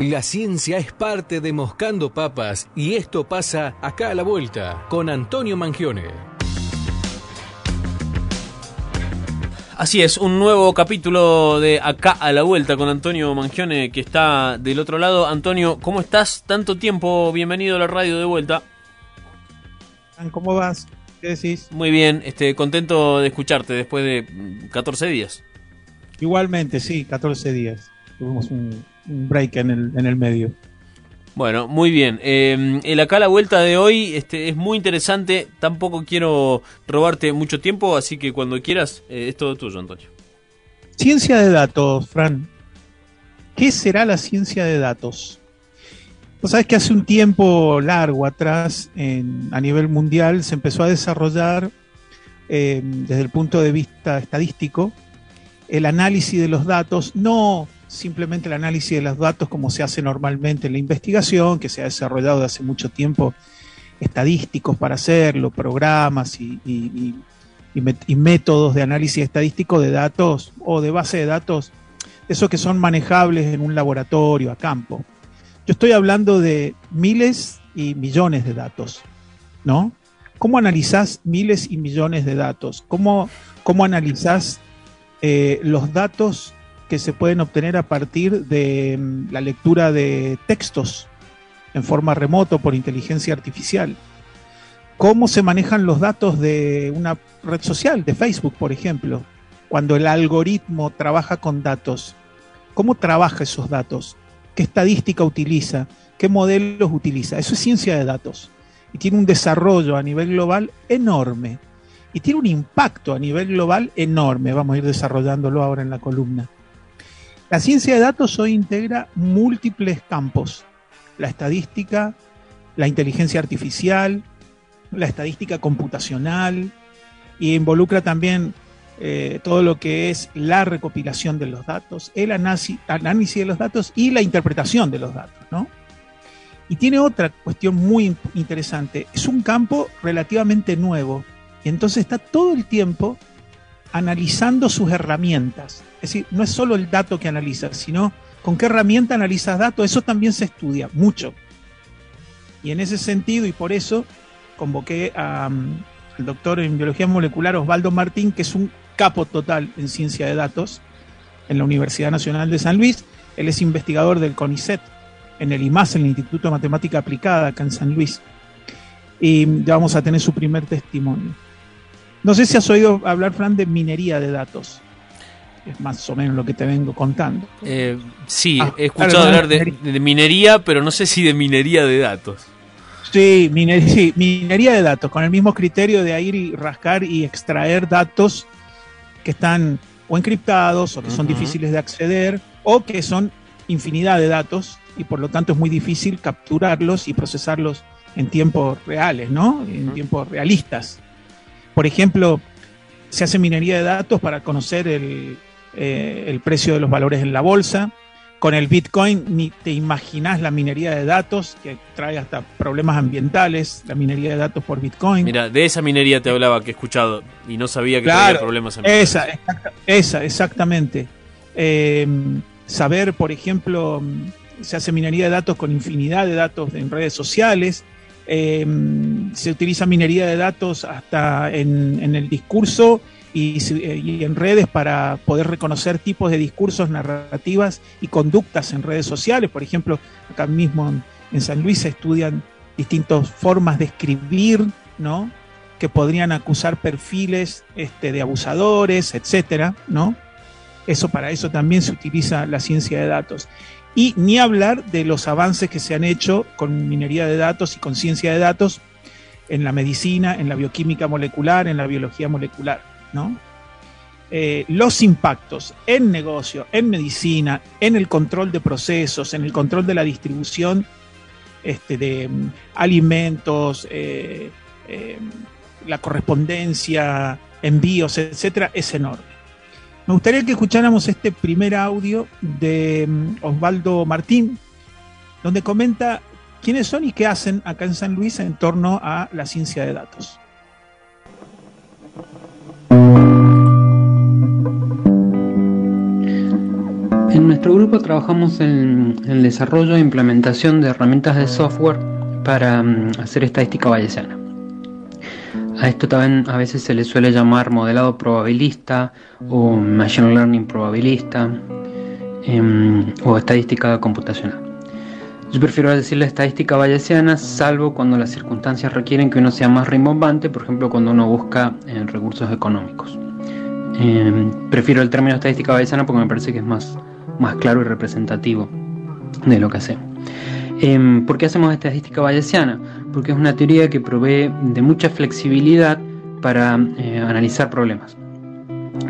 La ciencia es parte de Moscando Papas y esto pasa acá a la vuelta con Antonio Mangione. Así es, un nuevo capítulo de Acá a la Vuelta con Antonio Mangione que está del otro lado. Antonio, ¿cómo estás? Tanto tiempo, bienvenido a la radio de vuelta. ¿Cómo vas? ¿Qué decís? Muy bien, este, contento de escucharte después de 14 días. Igualmente, sí, 14 días. Tuvimos un, break en el, en el medio. Bueno, muy bien. Eh, el acá la vuelta de hoy este, es muy interesante. Tampoco quiero robarte mucho tiempo, así que cuando quieras, eh, es todo tuyo, Antonio. Ciencia de datos, Fran. ¿Qué será la ciencia de datos? Vos sabés que hace un tiempo largo atrás, a nivel mundial, se empezó a desarrollar eh, desde el punto de vista estadístico el análisis de los datos, no simplemente el análisis de los datos como se hace normalmente en la investigación, que se ha desarrollado desde hace mucho tiempo estadísticos para hacerlo, programas y, métodos de análisis estadístico de datos o de base de datos, esos que son manejables en un laboratorio a campo. Yo estoy hablando de miles y millones de datos, ¿no? ¿Cómo analizás miles y millones de datos? ¿Cómo, cómo analizás eh, los datos que se pueden obtener a partir de mm, la lectura de textos en forma remoto por inteligencia artificial. ¿Cómo se manejan los datos de una red social, de Facebook, por ejemplo? Cuando el algoritmo trabaja con datos, ¿cómo trabaja esos datos? ¿Qué estadística utiliza? ¿Qué modelos utiliza? Eso es ciencia de datos. Y tiene un desarrollo a nivel global enorme. Y tiene un impacto a nivel global enorme. Vamos a ir desarrollándolo ahora en la columna. La ciencia de datos hoy integra múltiples campos. La estadística, la inteligencia artificial, la estadística computacional, y involucra también eh, todo lo que es la recopilación de los datos, el análisis, de los datos y la interpretación de los datos. ¿no? Y tiene otra cuestión muy interesante. Es un campo relativamente nuevo y entonces está todo el tiempo analizando sus herramientas. Es decir, no es solo el dato que analizas, sino con qué herramienta analizas datos. Eso también se estudia mucho. Y en ese sentido, y por eso, convoqué mm, al doctor en biología molecular Osvaldo Martín, que es un capo total en ciencia de datos en la Universidad Nacional de San Luis. Él es investigador del CONICET en el IMAS, el Instituto de Matemática Aplicada, acá en San Luis. Y ya vamos a tener su primer testimonio. No sé si has oído hablar, Fran, de minería de datos. Es más o menos lo que te vengo contando. Eh, sí, ah, he escuchado hablar de, minería, pero no sé si de minería de datos. Sí, minería de datos, con el mismo criterio de ir y rascar y extraer datos que están o encriptados o que son difíciles de acceder o que son infinidad de datos y por lo tanto es muy difícil capturarlos y procesarlos en tiempos reales, ¿no? En tiempos realistas. Por ejemplo, se hace minería de datos para conocer el, eh, precio de los valores en la bolsa. Con el Bitcoin ni te imaginas la minería de datos, que trae hasta problemas ambientales, la minería de datos por Bitcoin. Mira, de esa minería te hablaba que he escuchado y no sabía que traía problemas ambientales. Esa, esa exactamente. Eh, saber, por ejemplo, se hace minería de datos con infinidad de datos en redes sociales, Em, se utiliza minería de datos hasta en, el discurso y, en redes para poder reconocer tipos de discursos, narrativas y conductas en redes sociales. Por ejemplo, acá mismo en, San Luis se estudian distintas formas de escribir, ¿no? Que podrían acusar perfiles este, de abusadores, etcétera, ¿no? Eso para eso también se utiliza la ciencia de datos. Y ni hablar de los avances que se han hecho con minería de datos y con ciencia de datos en la medicina, en la bioquímica molecular, en la biología molecular, ¿no? Eh, los impactos en negocio, en medicina, en el control de procesos, en el control de la distribución este, de mm, alimentos, eh, eh, la correspondencia, envíos, etcétera, es enorme. Me gustaría que escucháramos este primer audio de mm, Osvaldo Martín, donde comenta quiénes son y qué hacen acá en San Luis en torno a la ciencia de datos. En nuestro grupo trabajamos en el desarrollo e implementación de herramientas de software para mm, hacer estadística bayesiana. A esto también a veces se le suele llamar modelado probabilista o machine learning probabilista em, o estadística computacional. Yo prefiero decirle estadística bayesiana, salvo cuando las circunstancias requieren que uno sea más rimbombante, por ejemplo cuando uno busca eh, recursos económicos. Em, prefiero el término estadística bayesiana porque me parece que es más, más claro y representativo de lo que hacemos. Em, ¿Por qué hacemos estadística bayesiana? Porque es una teoría que provee de mucha flexibilidad para eh, analizar problemas.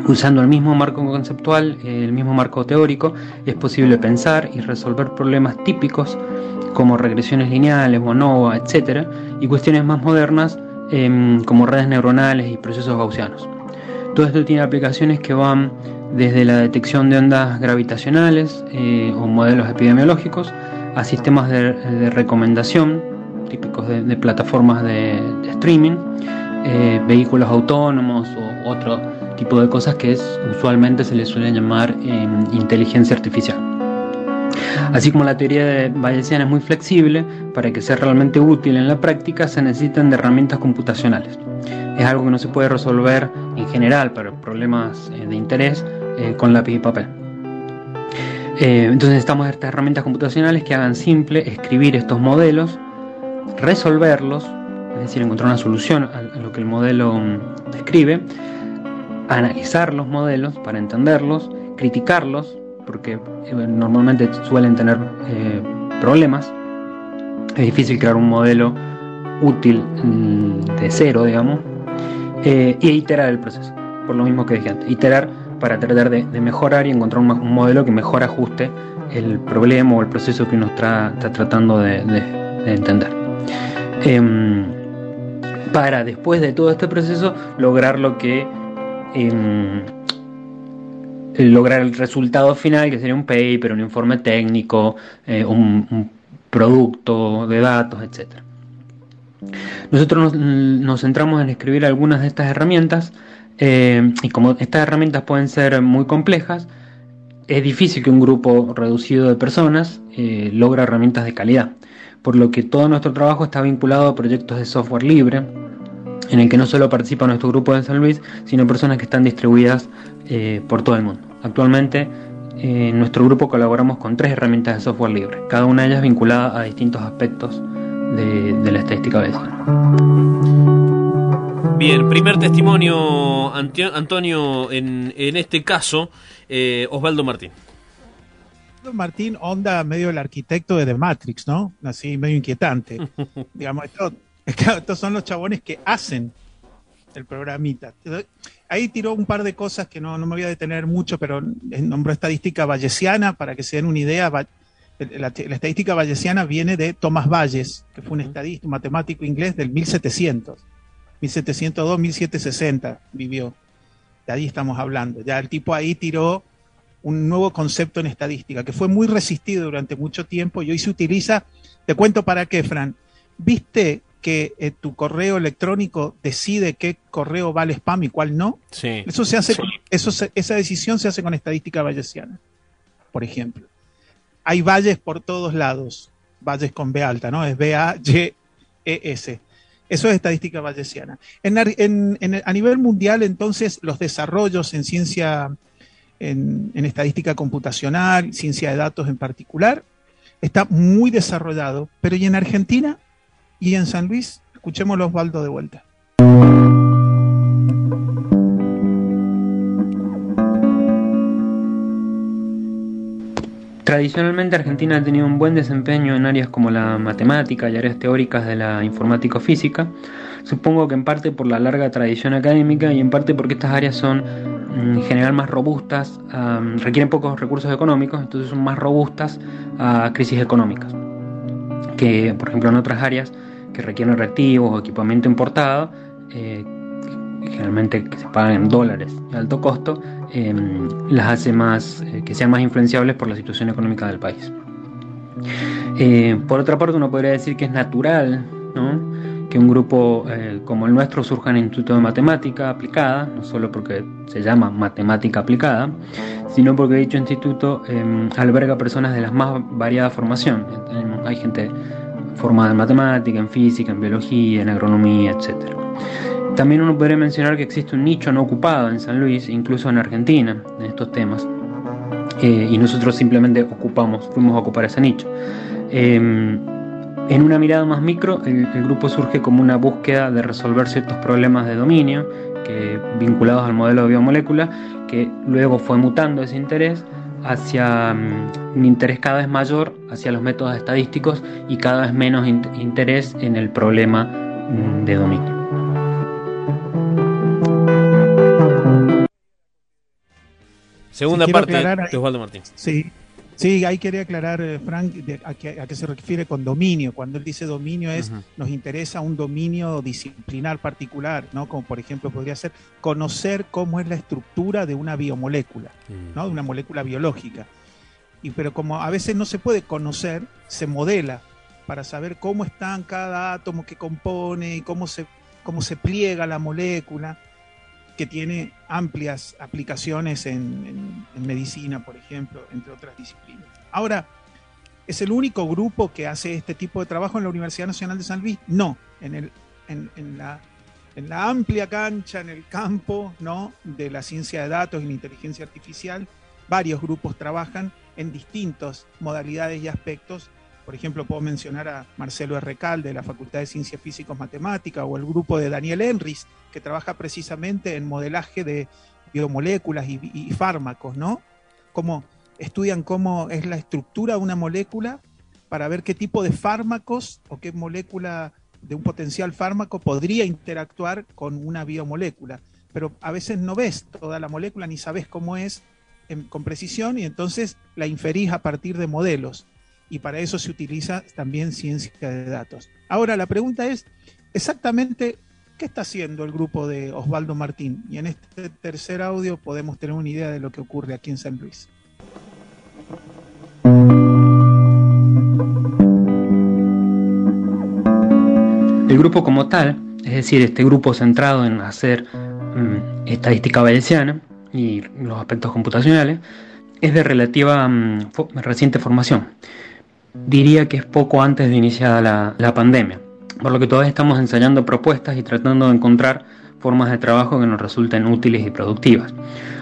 Usando el mismo marco conceptual, el mismo marco teórico, es posible pensar y resolver problemas típicos como regresiones lineales, ANOVA, etc. y cuestiones más modernas em, como redes neuronales y procesos gaussianos. Todo esto tiene aplicaciones que van desde la detección de ondas gravitacionales eh, o modelos epidemiológicos a sistemas de, recomendación típicos de, plataformas de, streaming, eh, vehículos autónomos o otro tipo de cosas que es, usualmente se le suele llamar em, inteligencia artificial. Así como la teoría de Bayesiana es muy flexible, para que sea realmente útil en la práctica se necesitan de herramientas computacionales. Es algo que no se puede resolver en general para problemas eh, de interés eh, con lápiz y papel. Eh, entonces necesitamos estas herramientas computacionales que hagan simple escribir estos modelos, resolverlos, es decir, encontrar una solución a, lo que el modelo mm, describe, analizar los modelos para entenderlos, criticarlos, porque eh, normalmente suelen tener eh, problemas. Es difícil crear un modelo útil mm, de cero, digamos, y iterar el proceso, por lo mismo que dije antes. Iterar para tratar de, mejorar y encontrar un, modelo que mejor ajuste el problema o el proceso que uno está, tratando de, entender. Em, para después de todo este proceso lograr lo que em, lograr el resultado final que sería un paper, un informe técnico, eh, un, producto de datos, etc. Nosotros nos centramos en escribir algunas de estas herramientas eh, y como estas herramientas pueden ser muy complejas, es difícil que un grupo reducido de personas eh, logre herramientas de calidad. Por lo que todo nuestro trabajo está vinculado a proyectos de software libre, en el que no solo participa nuestro grupo de San Luis, sino personas que están distribuidas eh, por todo el mundo. Actualmente en nuestro grupo colaboramos con tres herramientas de software libre, cada una de ellas vinculada a distintos aspectos de, la estadística bayesiana. Bien, primer testimonio, Antonio, en, en este caso, eh, Osvaldo Martín. Osvaldo Martín, onda medio el arquitecto de The Matrix, ¿no? Así, medio inquietante. Digamos, estos son los chabones que hacen el programita. Ahí tiró un par de cosas que no, no me voy a detener mucho, pero nombró estadística bayesiana, para que se den una idea. La, la, estadística bayesiana viene de Thomas Bayes, que fue un estadista, un matemático inglés del 1700 1702, 1760 vivió. De ahí estamos hablando. Ya el tipo ahí tiró un nuevo concepto en estadística que fue muy resistido durante mucho tiempo y hoy se utiliza. Te cuento para qué, Fran. ¿Viste que eh, tu correo electrónico decide qué correo vale spam y cuál no? Sí. Eso se hace, eso esa decisión se hace con estadística bayesiana, por ejemplo. Hay valles por todos lados, valles con B alta, ¿no? Es B-A-Y-E-S. Eso es estadística bayesiana. a nivel mundial, entonces, los desarrollos en ciencia, en, estadística computacional, ciencia de datos en particular, está muy desarrollado. Pero ¿y en Argentina? ¿Y en San Luis? Escuchemos Osvaldo de vuelta. Tradicionalmente Argentina ha tenido un buen desempeño en áreas como la matemática y áreas teóricas de la informática física. Supongo que en parte por la larga tradición académica y en parte porque estas áreas son mm, en general más robustas, requieren pocos recursos económicos, entonces son más robustas a crisis económicas. Que por ejemplo en otras áreas que requieren reactivos o equipamiento importado, eh, generalmente que se pagan en dólares de alto costo, em, las hace más, eh, que sean más influenciables por la situación económica del país. Eh, por otra parte, uno podría decir que es natural que un grupo eh, como el nuestro surja en el Instituto de Matemática Aplicada, no solo porque se llama Matemática Aplicada, sino porque dicho instituto em, alberga personas de la más variada formación. Hay gente formada en matemática, en física, en biología, en agronomía, etc. También uno podría mencionar que existe un nicho no ocupado en San Luis, incluso en Argentina, en estos temas. Eh, y nosotros simplemente ocupamos, fuimos a ocupar ese nicho. Em, en una mirada más micro, el, grupo surge como una búsqueda de resolver ciertos problemas de dominio que, vinculados al modelo de biomolécula, que luego fue mutando ese interés hacia mm, un interés cada vez mayor hacia los métodos estadísticos y cada vez menos interés en el problema mm, de dominio. Segunda parte de Osvaldo Martín. Sí, Sí, ahí quería aclarar, eh, Frank, a, qué, se refiere con dominio. Cuando él dice dominio es, nos interesa un dominio disciplinar particular, ¿no? Como por ejemplo podría ser conocer cómo es la estructura de una biomolécula, ¿no? De una molécula biológica. Y, pero como a veces no se puede conocer, se modela para saber cómo están cada átomo que compone y cómo se, cómo se pliega la molécula que tiene amplias aplicaciones en, medicina, por ejemplo, entre otras disciplinas. Ahora, ¿es el único grupo que hace este tipo de trabajo en la Universidad Nacional de San Luis? No, en, el, en, la, amplia cancha, en el campo ¿no? de la ciencia de datos y la inteligencia artificial, varios grupos trabajan en distintas modalidades y aspectos por ejemplo, puedo mencionar a Marcelo Recal de la Facultad de Ciencias Físicas Matemáticas o el grupo de Daniel Enris, que trabaja precisamente en modelaje de biomoléculas y, fármacos, ¿no? Cómo estudian cómo es la estructura de una molécula para ver qué tipo de fármacos o qué molécula de un potencial fármaco podría interactuar con una biomolécula. Pero a veces no ves toda la molécula ni sabes cómo es con precisión y entonces la inferís a partir de modelos y para eso se utiliza también ciencia de datos. Ahora, la pregunta es exactamente qué está haciendo el grupo de Osvaldo Martín. Y en este tercer audio podemos tener una idea de lo que ocurre aquí en San Luis. El grupo como tal, es decir, este grupo centrado en hacer mm, estadística bayesiana y los aspectos computacionales, es de relativa mm, reciente formación diría que es poco antes de iniciar la, pandemia, por lo que todavía estamos ensayando propuestas y tratando de encontrar formas de trabajo que nos resulten útiles y productivas.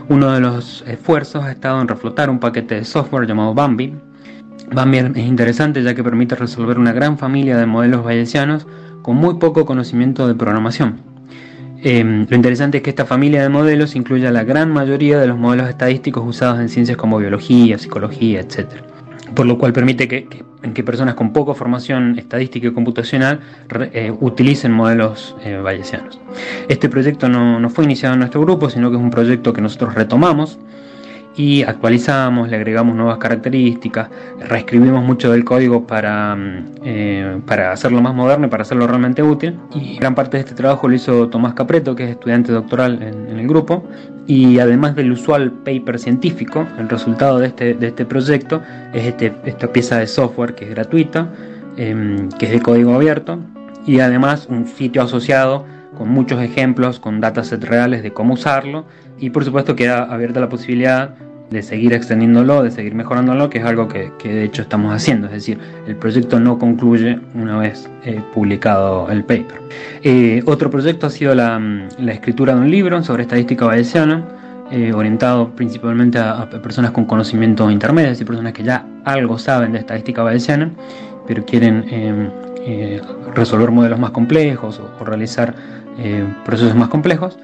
Uno de los esfuerzos ha estado en reflotar un paquete de software llamado Bambi. Bambi es interesante ya que permite resolver una gran familia de modelos bayesianos con muy poco conocimiento de programación. Em, lo interesante es que esta familia de modelos incluye a la gran mayoría de los modelos estadísticos usados en ciencias como biología, psicología, etc por lo cual permite que, personas con poca formación estadística y computacional eh, utilicen modelos eh, bayesianos. Este proyecto no, no, fue iniciado en nuestro grupo, sino que es un proyecto que nosotros retomamos y actualizamos, le agregamos nuevas características, reescribimos mucho del código para, mm, eh, para hacerlo más moderno y para hacerlo realmente útil. Y gran parte de este trabajo lo hizo Tomás Capreto, que es estudiante doctoral en, el grupo. Y además del usual paper científico, el resultado de este, de este proyecto es este, esta pieza de software que es gratuita, em, que es de código abierto, y además un sitio asociado con muchos ejemplos, con datasets reales de cómo usarlo y por supuesto queda abierta la posibilidad de seguir extendiéndolo, de seguir mejorándolo, que es algo que, de hecho estamos haciendo. Es decir, el proyecto no concluye una vez eh, publicado el paper. Eh, otro proyecto ha sido la, escritura de un libro sobre estadística bayesiana, eh, orientado principalmente a, personas con conocimiento intermedio, es decir, personas que ya algo saben de estadística bayesiana, pero quieren resolver modelos más complejos o realizar procesos más complejos.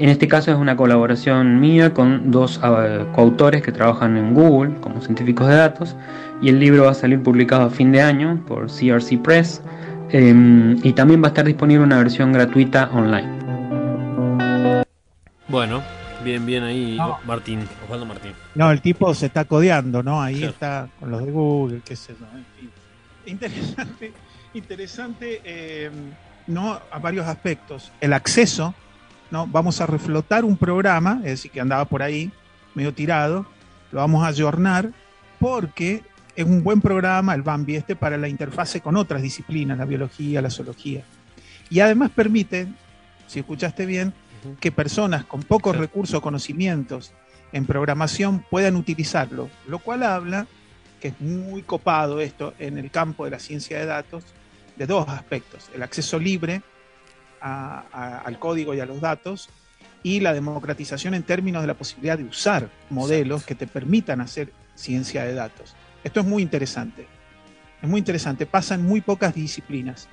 En este caso es una colaboración mía con dos ah, coautores que trabajan en Google como científicos de datos y el libro va a salir publicado a fin de año por CRC Press em, y también va a estar disponible una versión gratuita online. Bueno, bien, bien ahí Martín, Osvaldo Martín. No, el tipo se está codeando, ¿no? Ahí está con los de Google, qué sé yo, en fin. Interesante, interesante, em, ¿no? A varios aspectos. El acceso ¿no? Vamos a reflotar un programa, es decir, que andaba por ahí medio tirado, lo vamos a ayornar porque es un buen programa el Bambi este para la interfase con otras disciplinas, la biología, la zoología. Y además permite, si escuchaste bien, que personas con pocos recursos o conocimientos en programación puedan utilizarlo, lo cual habla que es muy copado esto en el campo de la ciencia de datos, de dos aspectos, el acceso libre al código y a los datos y la democratización en términos de la posibilidad de usar modelos que te permitan hacer ciencia de datos. Esto es muy interesante. Es muy interesante. Pasa en muy pocas disciplinas.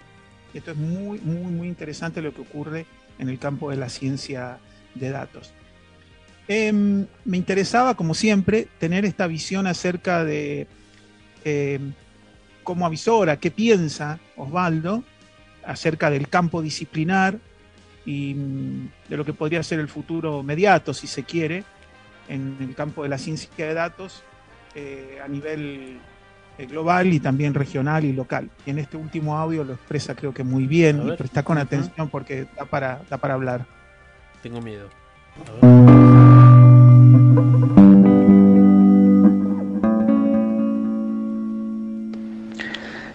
Esto es muy, muy, muy interesante lo que ocurre en el campo de la ciencia de datos. Em, me interesaba, como siempre, tener esta visión acerca de em, cómo avisora, qué piensa Osvaldo acerca del campo disciplinar y mm, de lo que podría ser el futuro mediato, si se quiere, en el campo de la ciencia de datos eh, a nivel eh, global y también regional y local. Y en este último audio lo expresa creo que muy bien y presta con atención porque da para, da para hablar. Tengo miedo.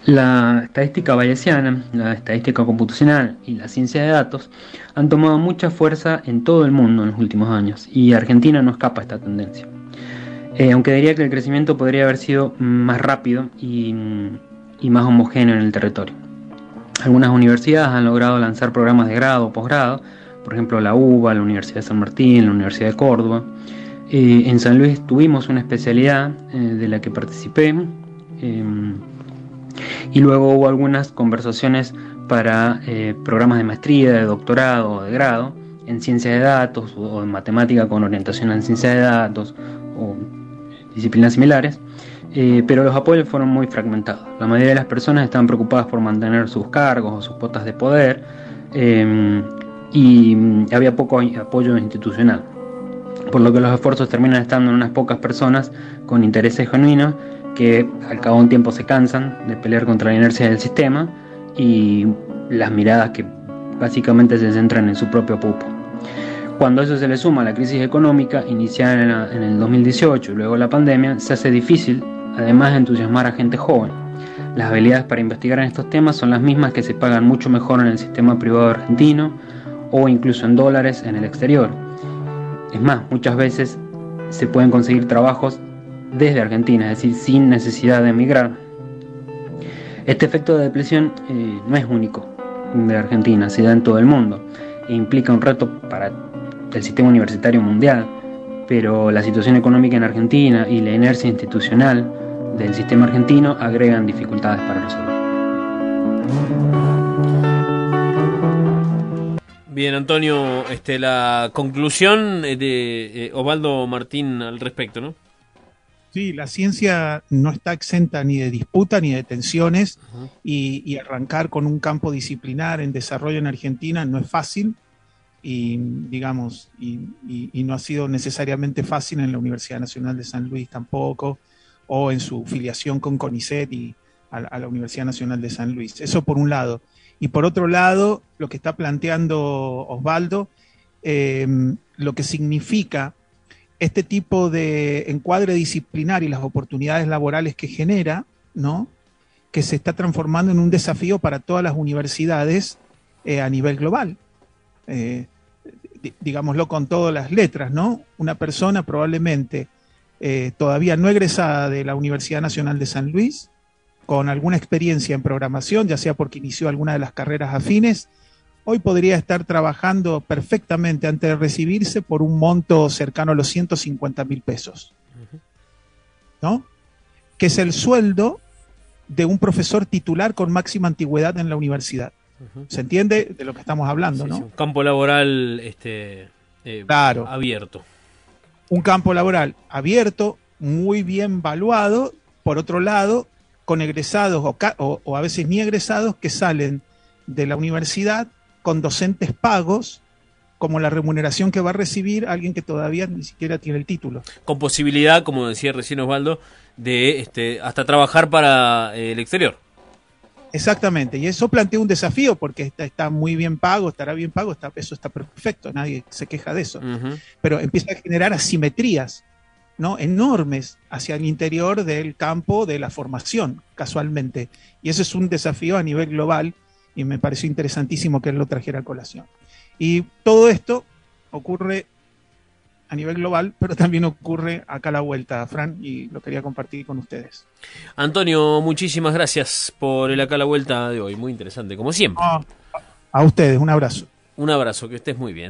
La estadística bayesiana, la estadística computacional y la ciencia de datos han tomado mucha fuerza en todo el mundo en los últimos años y Argentina no escapa a esta tendencia. Eh, aunque diría que el crecimiento podría haber sido más rápido y, más homogéneo en el territorio. Algunas universidades han logrado lanzar programas de grado o posgrado, por ejemplo la UBA, la Universidad de San Martín, la Universidad de Córdoba. Eh, en San Luis tuvimos una especialidad eh, de la que participé em, y luego hubo algunas conversaciones para eh, programas de maestría, de doctorado o de grado en ciencia de datos o en matemática con orientación en ciencia de datos o disciplinas similares, eh, pero los apoyos fueron muy fragmentados. La mayoría de las personas estaban preocupadas por mantener sus cargos o sus potas de poder em, y había poco apoyo institucional, por lo que los esfuerzos terminan estando en unas pocas personas con intereses genuinos que al cabo de un tiempo se cansan de pelear contra la inercia del sistema y las miradas que básicamente se centran en su propio pupo. Cuando eso se le suma a la crisis económica iniciada en, el 2018 y luego la pandemia, se hace difícil, además de entusiasmar a gente joven. Las habilidades para investigar en estos temas son las mismas que se pagan mucho mejor en el sistema privado argentino o incluso en dólares en el exterior. Es más, muchas veces se pueden conseguir trabajos desde Argentina, es decir, sin necesidad de emigrar. Este efecto de depresión eh, no es único de Argentina, se da en todo el mundo e implica un reto para el sistema universitario mundial, pero la situación económica en Argentina y la inercia institucional del sistema argentino agregan dificultades para resolver. Bien, Antonio, este, la conclusión de eh, Osvaldo Martín al respecto, ¿no? Sí, la ciencia no está exenta ni de disputa ni de tensiones y, arrancar con un campo disciplinar en desarrollo en Argentina no es fácil y digamos y, no ha sido necesariamente fácil en la Universidad Nacional de San Luis tampoco o en su filiación con CONICET y a, la Universidad Nacional de San Luis. Eso por un lado. Y por otro lado, lo que está planteando Osvaldo, eh, lo que significa este tipo de encuadre disciplinar y las oportunidades laborales que genera, que se está transformando en un desafío para todas las universidades eh, a nivel global. Eh, digámoslo con todas las letras, ¿no? Una persona probablemente eh, todavía no egresada de la Universidad Nacional de San Luis, con alguna experiencia en programación, ya sea porque inició alguna de las carreras afines, hoy podría estar trabajando perfectamente antes de recibirse por un monto cercano a los 150 mil pesos. ¿No? Que es el sueldo de un profesor titular con máxima antigüedad en la universidad. ¿Se entiende de lo que estamos hablando, no? un campo laboral este, eh, claro. abierto. Un campo laboral abierto, muy bien valuado, por otro lado, con egresados o, o a veces ni egresados que salen de la universidad con docentes pagos como la remuneración que va a recibir alguien que todavía ni siquiera tiene el título. Con posibilidad, como decía recién Osvaldo, de este, hasta trabajar para eh, el exterior. Exactamente, y eso plantea un desafío porque está, está muy bien pago, estará bien pago, está, eso está perfecto, nadie se queja de eso. Pero empieza a generar asimetrías ¿no? enormes hacia el interior del campo de la formación, casualmente. Y eso es un desafío a nivel global y me pareció interesantísimo que él lo trajera a colación. Y todo esto ocurre a nivel global, pero también ocurre acá a la vuelta, Fran, y lo quería compartir con ustedes. Antonio, muchísimas gracias por el acá a la vuelta de hoy, muy interesante, como siempre. a ustedes, un abrazo. Un abrazo, que estés muy bien.